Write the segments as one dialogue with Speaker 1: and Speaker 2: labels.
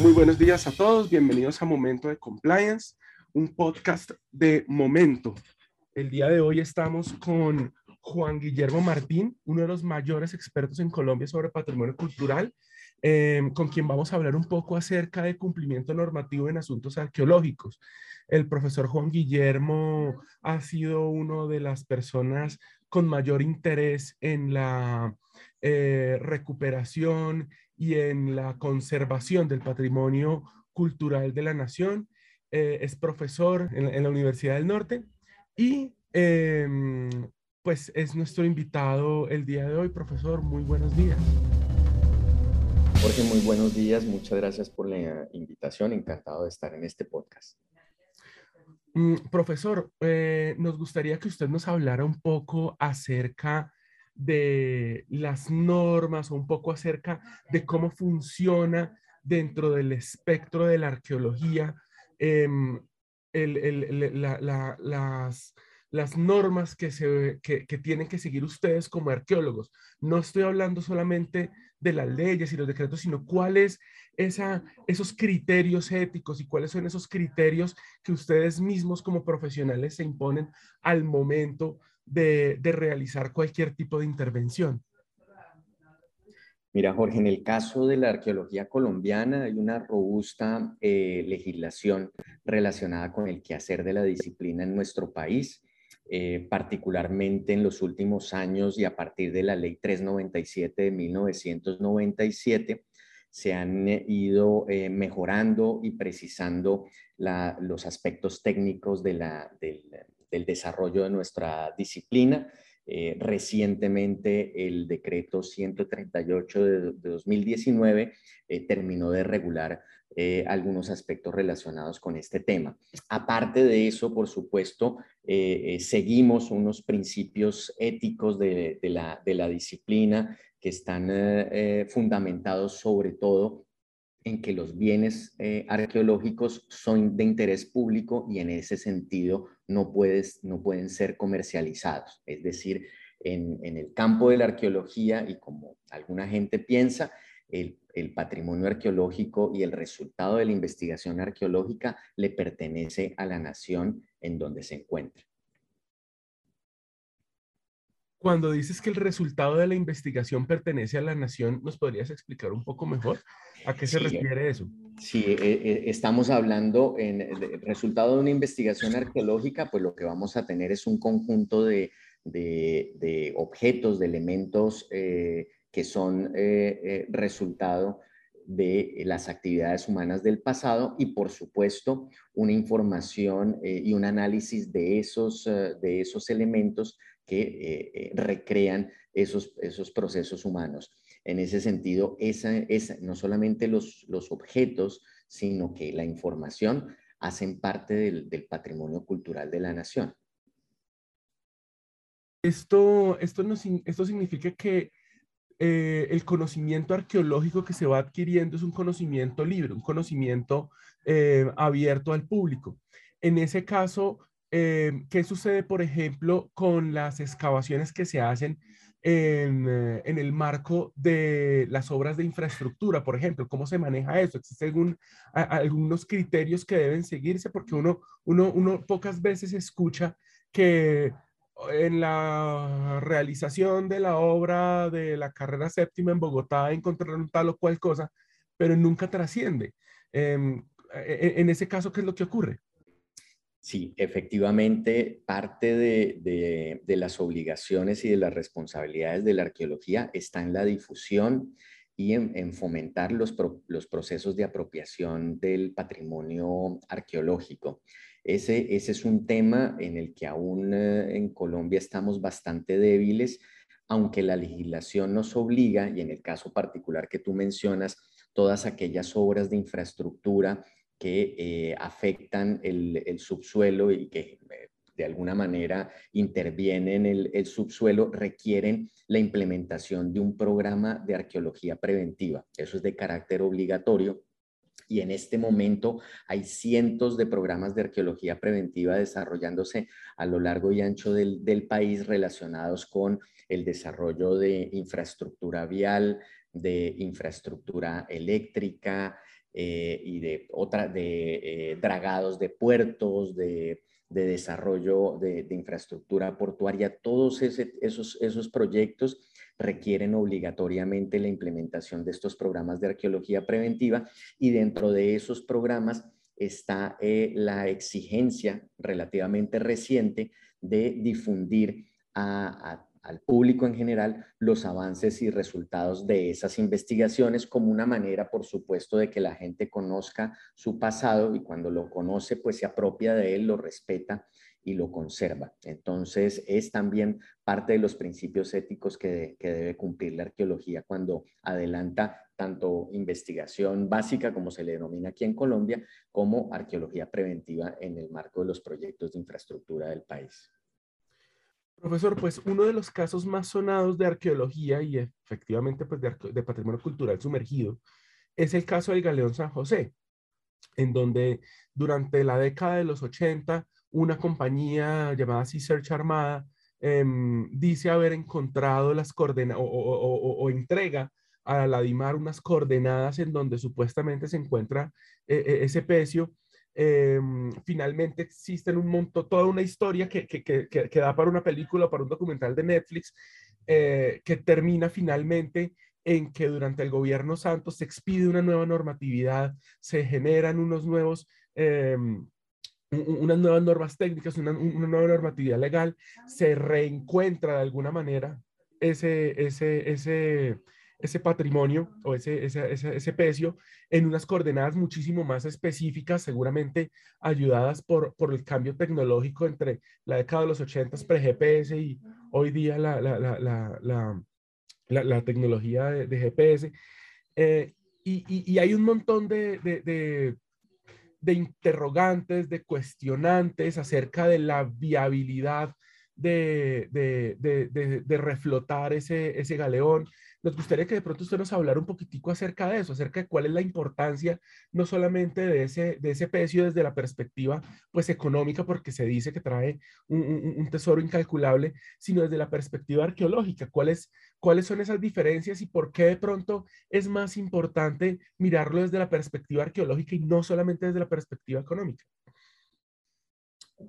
Speaker 1: Muy buenos días a todos, bienvenidos a Momento de Compliance, un podcast de momento. El día de hoy estamos con Juan Guillermo Martín, uno de los mayores expertos en Colombia sobre patrimonio cultural, em, con quien vamos a hablar un poco acerca de cumplimiento normativo en asuntos arqueológicos. El profesor Juan Guillermo ha sido una de las personas con mayor interés en la eh, recuperación y en la conservación del patrimonio cultural de la nación. Eh, es profesor en, la Universidad del Norte y em, pues es nuestro invitado el día de hoy. Profesor, muy buenos días.
Speaker 2: Jorge, muy buenos días. Muchas gracias por la invitación. Encantado de estar en este podcast.
Speaker 1: Mm, profesor, eh, nos gustaría que usted nos hablara un poco acerca de las normas o un poco acerca de cómo funciona dentro del espectro de la arqueología em, las, las normas que, se, que, tienen que seguir ustedes como arqueólogos. No estoy hablando solamente de las leyes y los decretos, sino cuáles esa, esos criterios éticos y cuáles son esos criterios que ustedes mismos como profesionales se imponen al momento de, realizar cualquier tipo de intervención.
Speaker 2: Mira, Jorge, en el caso de la arqueología colombiana hay una robusta eh, legislación relacionada con el quehacer de la disciplina en nuestro país, eh, particularmente en los últimos años y a partir de la ley 397 de 1997, se han eh, ido mejorando y precisando los aspectos técnicos de la, del, del desarrollo de nuestra disciplina. Eh, recientemente el decreto 138 de, 2019 eh, terminó de regular eh, algunos aspectos relacionados con este tema. Aparte de eso, por supuesto, seguimos unos principios éticos de, la, de la, disciplina que están fundamentados sobre todo en que los bienes arqueológicos son de interés público y en ese sentido no, puedes, no pueden ser comercializados. Es decir, en, el campo de la arqueología y como alguna gente piensa, el, el, patrimonio arqueológico y el resultado de la investigación arqueológica le pertenece a la nación en donde se encuentra.
Speaker 1: Cuando dices que el resultado de la investigación pertenece a la nación, ¿nos podrías explicar un poco mejor a qué se refiere eso?
Speaker 2: Sí, eh, eh, estamos hablando en el resultado de una investigación arqueológica, pues lo que vamos a tener es un conjunto de, de, objetos, de elementos eh, que son resultado de las actividades humanas del pasado y por supuesto una información y un análisis de esos, de esos elementos que eh, eh, recrean esos, esos procesos humanos. En ese sentido, no solamente los, objetos, sino que la información hacen parte del, patrimonio cultural de la nación.
Speaker 1: Esto, esto, no, esto significa que eh, el conocimiento arqueológico que se va adquiriendo es un conocimiento libre, un conocimiento abierto al público. En ese caso, eh, ¿qué sucede, por ejemplo, con las excavaciones que se hacen en, eh, en, el marco de las obras de infraestructura, por ejemplo? ¿Cómo se maneja eso? ¿Existen algunos criterios que deben seguirse? Porque uno, uno, uno pocas veces escucha que en la realización de la obra de la carrera séptima en Bogotá encontraron tal o cual cosa, pero nunca trasciende. Em, e, e, en ese caso, ¿qué es lo que ocurre?
Speaker 2: Sí, efectivamente, parte de, las obligaciones y de las responsabilidades de la arqueología está en la difusión y en, fomentar los, procesos de apropiación del patrimonio arqueológico. Ese, es un tema en el que aún eh, en Colombia estamos bastante débiles, aunque la legislación nos obliga, y en el caso particular que tú mencionas, todas aquellas obras de infraestructura que eh, afectan el, subsuelo y que eh, de alguna manera intervienen en el, subsuelo requieren la implementación de un programa de arqueología preventiva. Eso es de carácter obligatorio y en este momento hay cientos de programas de arqueología preventiva desarrollándose a lo largo y ancho del, país relacionados con el desarrollo de infraestructura vial, de infraestructura eléctrica, y de, otra, de dragados de puertos, de de desarrollo de, infraestructura portuaria, todos esos, esos proyectos requieren obligatoriamente la implementación de estos programas de arqueología preventiva y dentro de esos programas está eh, la exigencia relativamente reciente de difundir a, al público en general los avances y resultados de esas investigaciones como una manera, por supuesto, de que la gente conozca su pasado y cuando lo conoce, pues se apropia de él, lo respeta y lo conserva. Entonces, es también parte de los principios éticos que, debe cumplir la arqueología cuando adelanta tanto investigación básica, como se le denomina aquí en Colombia, como arqueología preventiva en el marco de los proyectos de infraestructura del país.
Speaker 1: Profesor, pues uno de los casos más sonados de arqueología y efectivamente pues de, patrimonio cultural sumergido es el caso del Galeón San José, en donde durante la década de los 80 una compañía llamada Sea Search Armada em, dice haber encontrado las coordenadas o, entrega a la DIMAR unas coordenadas en donde supuestamente se encuentra eh, eh, ese pecio Em, finalmente existen un montón, toda una historia que, que, que, que, da para una película o para un documental de Netflix, eh, que termina finalmente en que durante el gobierno Santos se expide una nueva normatividad, se generan unos nuevos, em, unas nuevas normas técnicas, una, una, nueva normatividad legal, se reencuentra de alguna manera ese, ese, ese, ese patrimonio o ese, ese, ese, pecio en unas coordenadas muchísimo más específicas, seguramente ayudadas por, por el cambio tecnológico entre la década de los 80 pre-GPS y hoy día la, la, la, la tecnología de, GPS. Eh, y, y, hay un montón de, de, de, interrogantes, de cuestionantes acerca de la viabilidad de, de, reflotar ese, ese galeón, nos gustaría que de pronto usted nos hablara un poquitico acerca de eso, acerca de cuál es la importancia no solamente de ese, de ese desde la perspectiva pues económica, porque se dice que trae un, tesoro incalculable, sino desde la perspectiva arqueológica, cuáles, cuáles son esas diferencias y por qué de pronto es más importante mirarlo desde la perspectiva arqueológica y no solamente desde la perspectiva económica.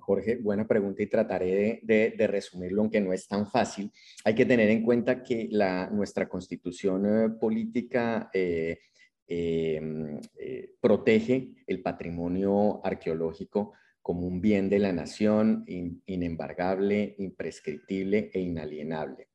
Speaker 2: Jorge, buena pregunta y trataré de, resumirlo, aunque no es tan fácil. Hay que tener en cuenta que nuestra constitución eh, política eh, eh, protege el patrimonio arqueológico como un bien de la nación inembargable, imprescriptible e inalienable.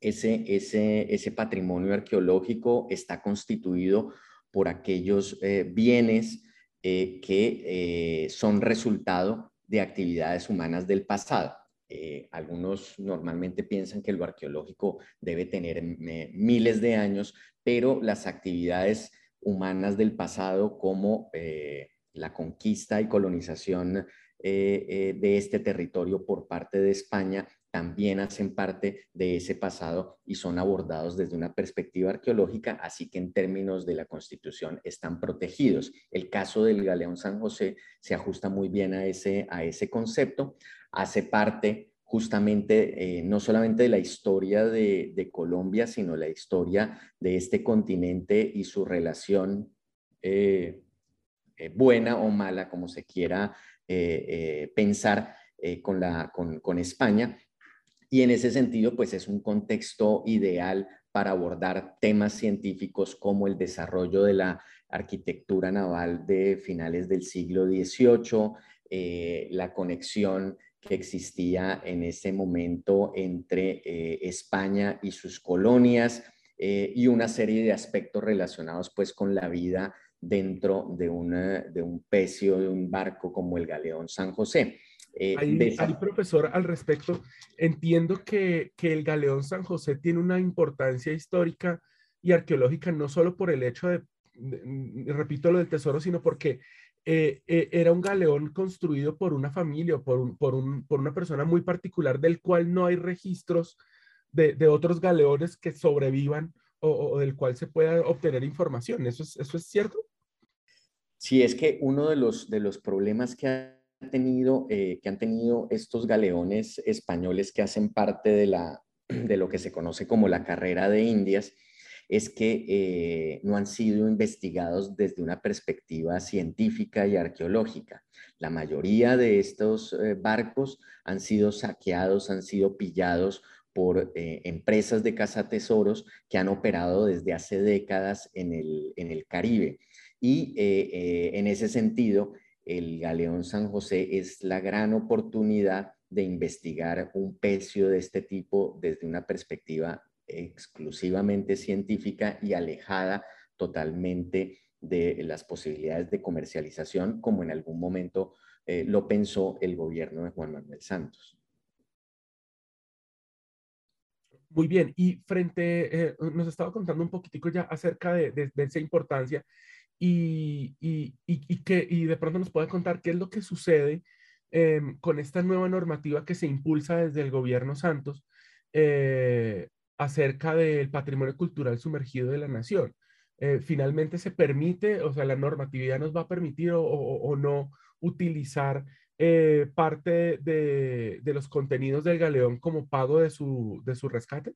Speaker 2: Ese, ese, ese patrimonio arqueológico está constituido por aquellos bienes que son resultado de actividades humanas del pasado. Eh, algunos normalmente piensan que lo arqueológico debe tener miles de años, pero las actividades humanas del pasado como eh, la conquista y colonización eh, de este territorio por parte de España también hacen parte de ese pasado y son abordados desde una perspectiva arqueológica, así que en términos de la Constitución están protegidos. El caso del Galeón San José se ajusta muy bien a ese, a ese concepto, hace parte justamente eh, no solamente de la historia de, Colombia, sino la historia de este continente y su relación eh, eh, buena o mala, como se quiera pensar con, la, con, con España, y en ese sentido, pues es un contexto ideal para abordar temas científicos como el desarrollo de la arquitectura naval de finales del siglo XVIII, eh, la conexión que existía en ese momento entre eh, España y sus colonias eh, y una serie de aspectos relacionados pues con la vida dentro de, de un pecio, de un barco como el Galeón San José.
Speaker 1: Eh, ahí, profesor, al respecto, entiendo que, que, el Galeón San José tiene una importancia histórica y arqueológica, no solo por el hecho de, repito lo del tesoro, sino porque eh, eh, era un galeón construido por una familia o por, un, por, un, por, una persona muy particular del cual no hay registros de, de otros galeones que sobrevivan o, o, del cual se pueda obtener información. ¿Eso es, ¿Eso es cierto?
Speaker 2: Sí, es que uno de los, de los problemas que tenido, eh, que han tenido estos galeones españoles que hacen parte de, la, de lo que se conoce como la carrera de Indias, es que eh, no han sido investigados desde una perspectiva científica y arqueológica. La mayoría de estos eh, barcos han sido saqueados, han sido pillados por empresas de cazatesoros que han operado desde hace décadas en el, Caribe. Y en ese sentido, el Galeón San José es la gran oportunidad de investigar un pecio de este tipo desde una perspectiva exclusivamente científica y alejada totalmente de las posibilidades de comercialización, como en algún momento eh, lo pensó el gobierno de Juan Manuel Santos.
Speaker 1: Muy bien, y frente, eh, nos estaba contando un poquitico ya acerca de, esa importancia y, y, que, y de pronto nos puede contar qué es lo que sucede em, con esta nueva normativa que se impulsa desde el gobierno Santos eh, acerca del patrimonio cultural sumergido de la nación. Eh, finalmente se permite, o sea, la normatividad nos va a permitir o, no utilizar eh, parte de, los contenidos del galeón como pago de su, de su rescate?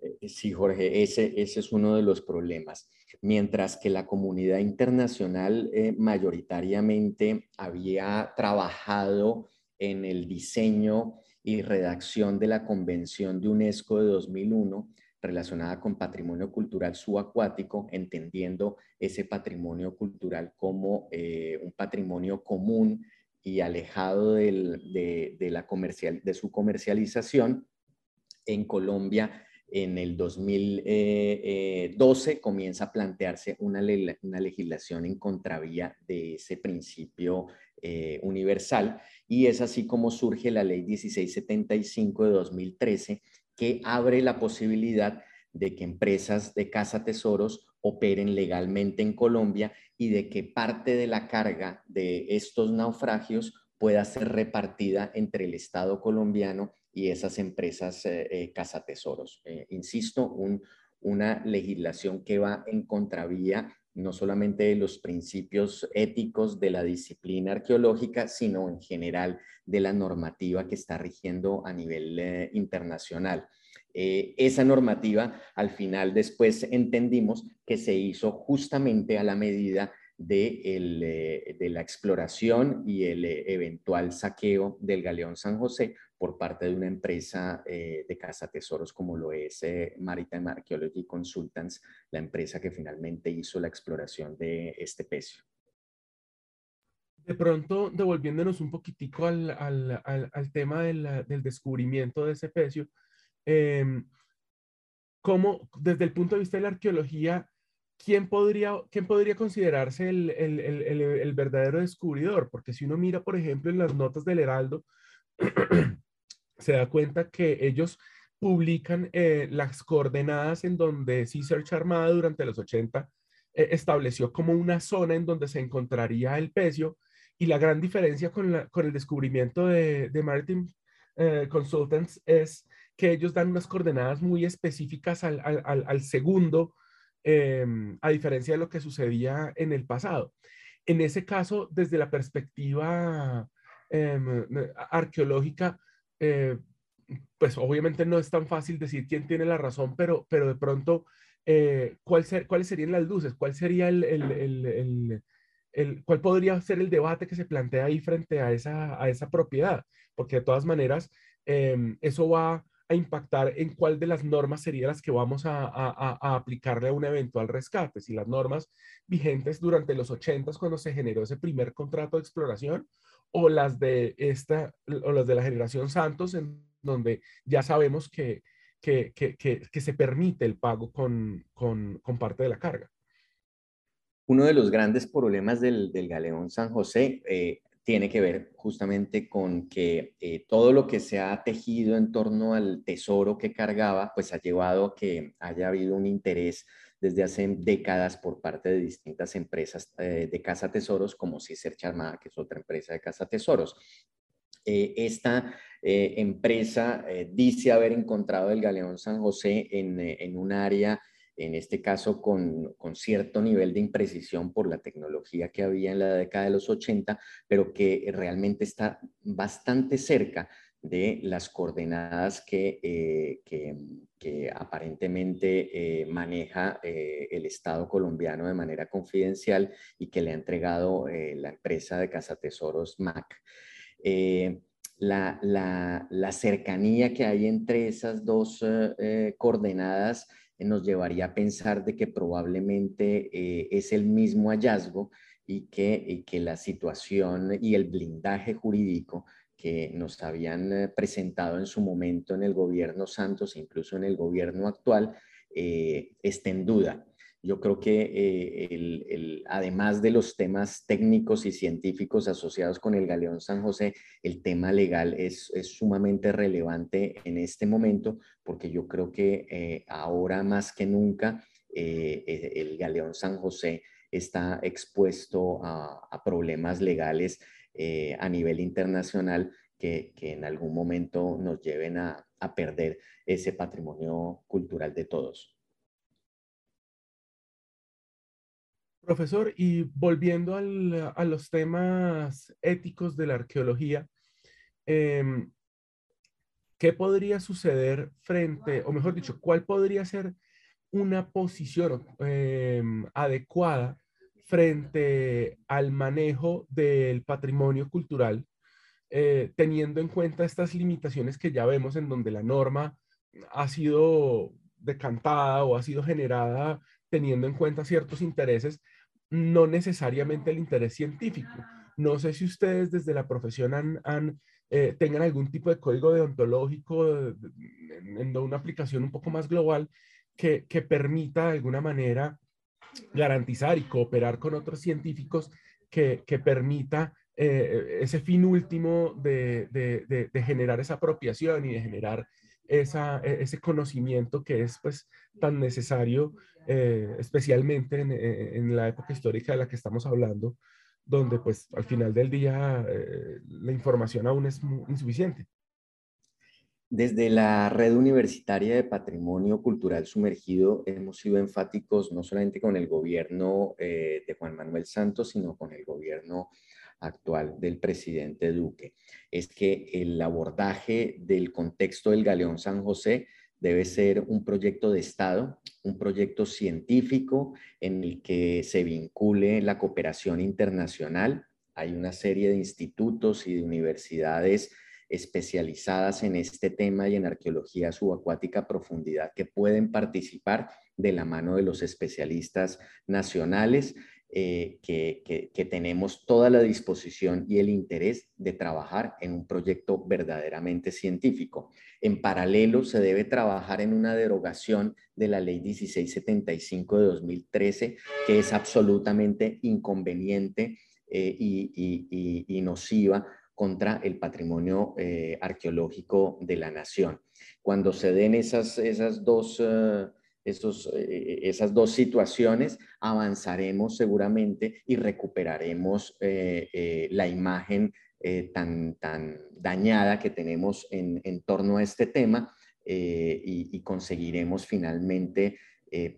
Speaker 2: Eh, sí, Jorge, ese, ese es uno de los problemas. Mientras que la comunidad internacional mayoritariamente había trabajado en el diseño y redacción de la Convención de UNESCO de 2001 relacionada con patrimonio cultural subacuático, entendiendo ese patrimonio cultural como eh, un patrimonio común y alejado de, la comercial, de su comercialización. En Colombia, en el 2012, eh, eh, comienza a plantearse una, una legislación en contravía de ese principio eh, universal. Y es así como surge la ley 1675 de 2013 que abre la posibilidad de que empresas de casa tesoros operen legalmente en Colombia y de que parte de la carga de estos naufragios pueda ser repartida entre el Estado colombiano y esas empresas eh, eh, casa tesoros. insisto, una legislación que va en contravía no solamente de los principios éticos de la disciplina arqueológica, sino en general de la normativa que está rigiendo a nivel eh, internacional. Eh, esa normativa, al final, después entendimos que se hizo justamente a la medida de, eh, de la exploración y el eventual saqueo del galeón San José por parte de una empresa eh, de casa tesoros como lo es eh, Maritime Archaeology Consultants, la empresa que finalmente hizo la exploración de este pecio.
Speaker 1: De pronto, devolviéndonos un poquitico al, al, al, tema del descubrimiento de ese pecio, eh, ¿cómo, desde el punto de vista de la arqueología, ¿quién podría, quién podría considerarse el, el, el, el, verdadero descubridor? Porque si uno mira, por ejemplo, en las notas del Heraldo, se da cuenta que ellos publican eh, las coordenadas en donde Search Armada durante los 80 eh, estableció como una zona en donde se encontraría el pecio y la gran diferencia con, la, con el descubrimiento de, de Maritime eh, Consultants es que ellos dan unas coordenadas muy específicas al, al, al segundo, em, a diferencia de lo que sucedía en el pasado. En ese caso, desde la perspectiva em, arqueológica, eh, pues obviamente no es tan fácil decir quién tiene la razón, pero, pero de pronto, eh, ¿cuál ¿cuáles serían las luces? ¿Cuál sería el, el, el, cuál podría ser el debate que se plantea ahí frente a esa, a esa propiedad? Porque de todas maneras, em, eso va a impactar en cuál de las normas serían las que vamos a, a, a, aplicarle a un eventual rescate. Si las normas vigentes durante los 80 cuando se generó ese primer contrato de exploración o las de esta, o las de la generación Santos, en donde ya sabemos que, que, que, que se permite el pago con, con, con, parte de la carga.
Speaker 2: Uno de los grandes problemas del, del Galeón San José eh, tiene que ver justamente con que eh, todo lo que se ha tejido en torno al tesoro que cargaba, pues ha llevado a que haya habido un interés desde hace décadas por parte de distintas empresas eh, de Casa Tesoros, como Cicer Charmada, que es otra empresa de Casa Tesoros. Eh, esta eh, empresa dice haber encontrado el Galeón San José en, un área en este caso con, con, cierto nivel de imprecisión por la tecnología que había en la década de los 80, pero que realmente está bastante cerca de las coordenadas que, eh, aparentemente eh, maneja eh, el Estado colombiano de manera confidencial y que le ha entregado la empresa de cazatesoros MAC. La, cercanía que hay entre esas dos coordenadas nos llevaría a pensar de que probablemente es el mismo hallazgo y que la situación y el blindaje jurídico que nos habían eh, presentado en su momento en el gobierno Santos, incluso en el gobierno actual, eh, está en duda. Yo creo que eh, además de los temas técnicos y científicos asociados con el Galeón San José, el tema legal es, sumamente relevante en este momento porque yo creo que ahora más que nunca el Galeón San José está expuesto a problemas legales eh, a nivel internacional que, en algún momento nos lleven a, perder ese patrimonio cultural de todos.
Speaker 1: Profesor, y volviendo a los temas éticos de la arqueología, em, ¿qué podría suceder frente, o mejor dicho, cuál podría ser una posición em, adecuada frente al manejo del patrimonio cultural, eh, teniendo en cuenta estas limitaciones que ya vemos en donde la norma ha sido decantada o ha sido generada teniendo en cuenta ciertos intereses, no necesariamente el interés científico. No sé si ustedes desde la profesión han, eh, tengan algún tipo de código deontológico en, una aplicación un poco más global que, que permita de alguna manera garantizar y cooperar con otros científicos que, que permita eh, ese fin último de, de, de, generar esa apropiación y de generar esa, e, ese conocimiento que es pues tan necesario, eh, especialmente en, eh, en, la época histórica de la que estamos hablando, donde pues al final del día la información aún es insuficiente.
Speaker 2: Desde la Red Universitaria de Patrimonio Cultural Sumergido hemos sido enfáticos no solamente con el gobierno eh, de Juan Manuel Santos, sino con el gobierno actual del presidente Duque. Es que el abordaje del contexto del Galeón San José debe ser un proyecto de Estado, un proyecto científico en el que se vincule la cooperación internacional. Hay una serie de institutos y de universidades especializadas en este tema y en arqueología subacuática profundidad que pueden participar de la mano de los especialistas nacionales eh, que, que, tenemos toda la disposición y el interés de trabajar en un proyecto verdaderamente científico. En paralelo, se debe trabajar en una derogación de la ley 1675 de 2013, que es absolutamente inconveniente eh, y, y, y nociva contra el patrimonio eh, arqueológico de la nación. Cuando se den esas, esas, dos, eh, esos, eh, esas dos situaciones, avanzaremos seguramente y recuperaremos la imagen tan, tan dañada que tenemos en, en torno a este tema y, y, conseguiremos finalmente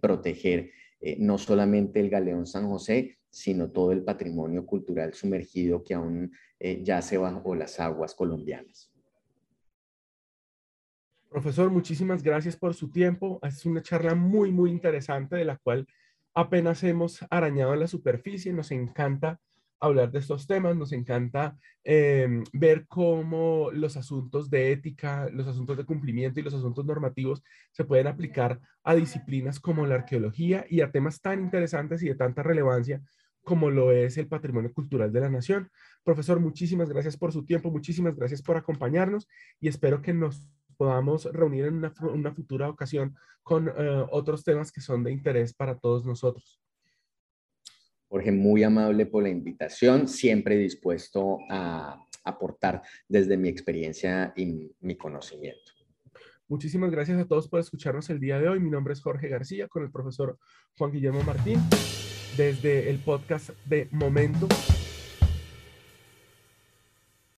Speaker 2: proteger no solamente el Galeón San José, sino todo el patrimonio cultural sumergido que aún eh, yace bajo las aguas colombianas.
Speaker 1: Profesor, muchísimas gracias por su tiempo. Es una charla muy, muy interesante de la cual apenas hemos arañado la superficie. Nos encanta hablar de estos temas, nos encanta em, ver cómo los asuntos de ética, los asuntos de cumplimiento y los asuntos normativos se pueden aplicar a disciplinas como la arqueología y a temas tan interesantes y de tanta relevancia como lo es el patrimonio cultural de la nación. Profesor, muchísimas gracias por su tiempo, muchísimas gracias por acompañarnos y espero que nos podamos reunir en una, futura ocasión con eh, otros temas que son de interés para todos nosotros.
Speaker 2: Jorge, muy amable por la invitación, siempre dispuesto a aportar desde mi experiencia y mi conocimiento.
Speaker 1: Muchísimas gracias a todos por escucharnos el día de hoy. Mi nombre es Jorge García con el profesor Juan Guillermo Martín desde el podcast de Momento